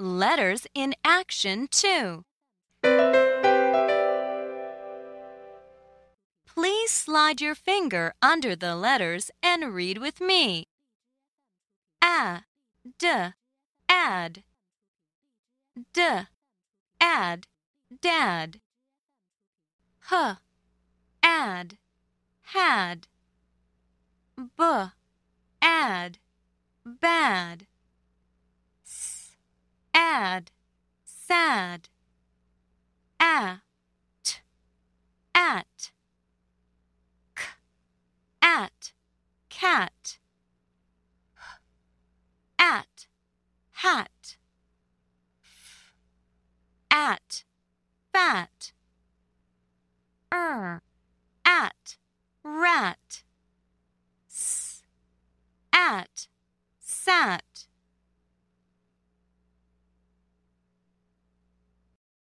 Letters in action 2. Please slide your finger under the letters and read with me. A, d, add. D, add, dad. H, add, had. B, add, bad. sad. At. At. K. At. Cat. At. Hat. At. Fat. Er. At. Rat. S. At. Sat.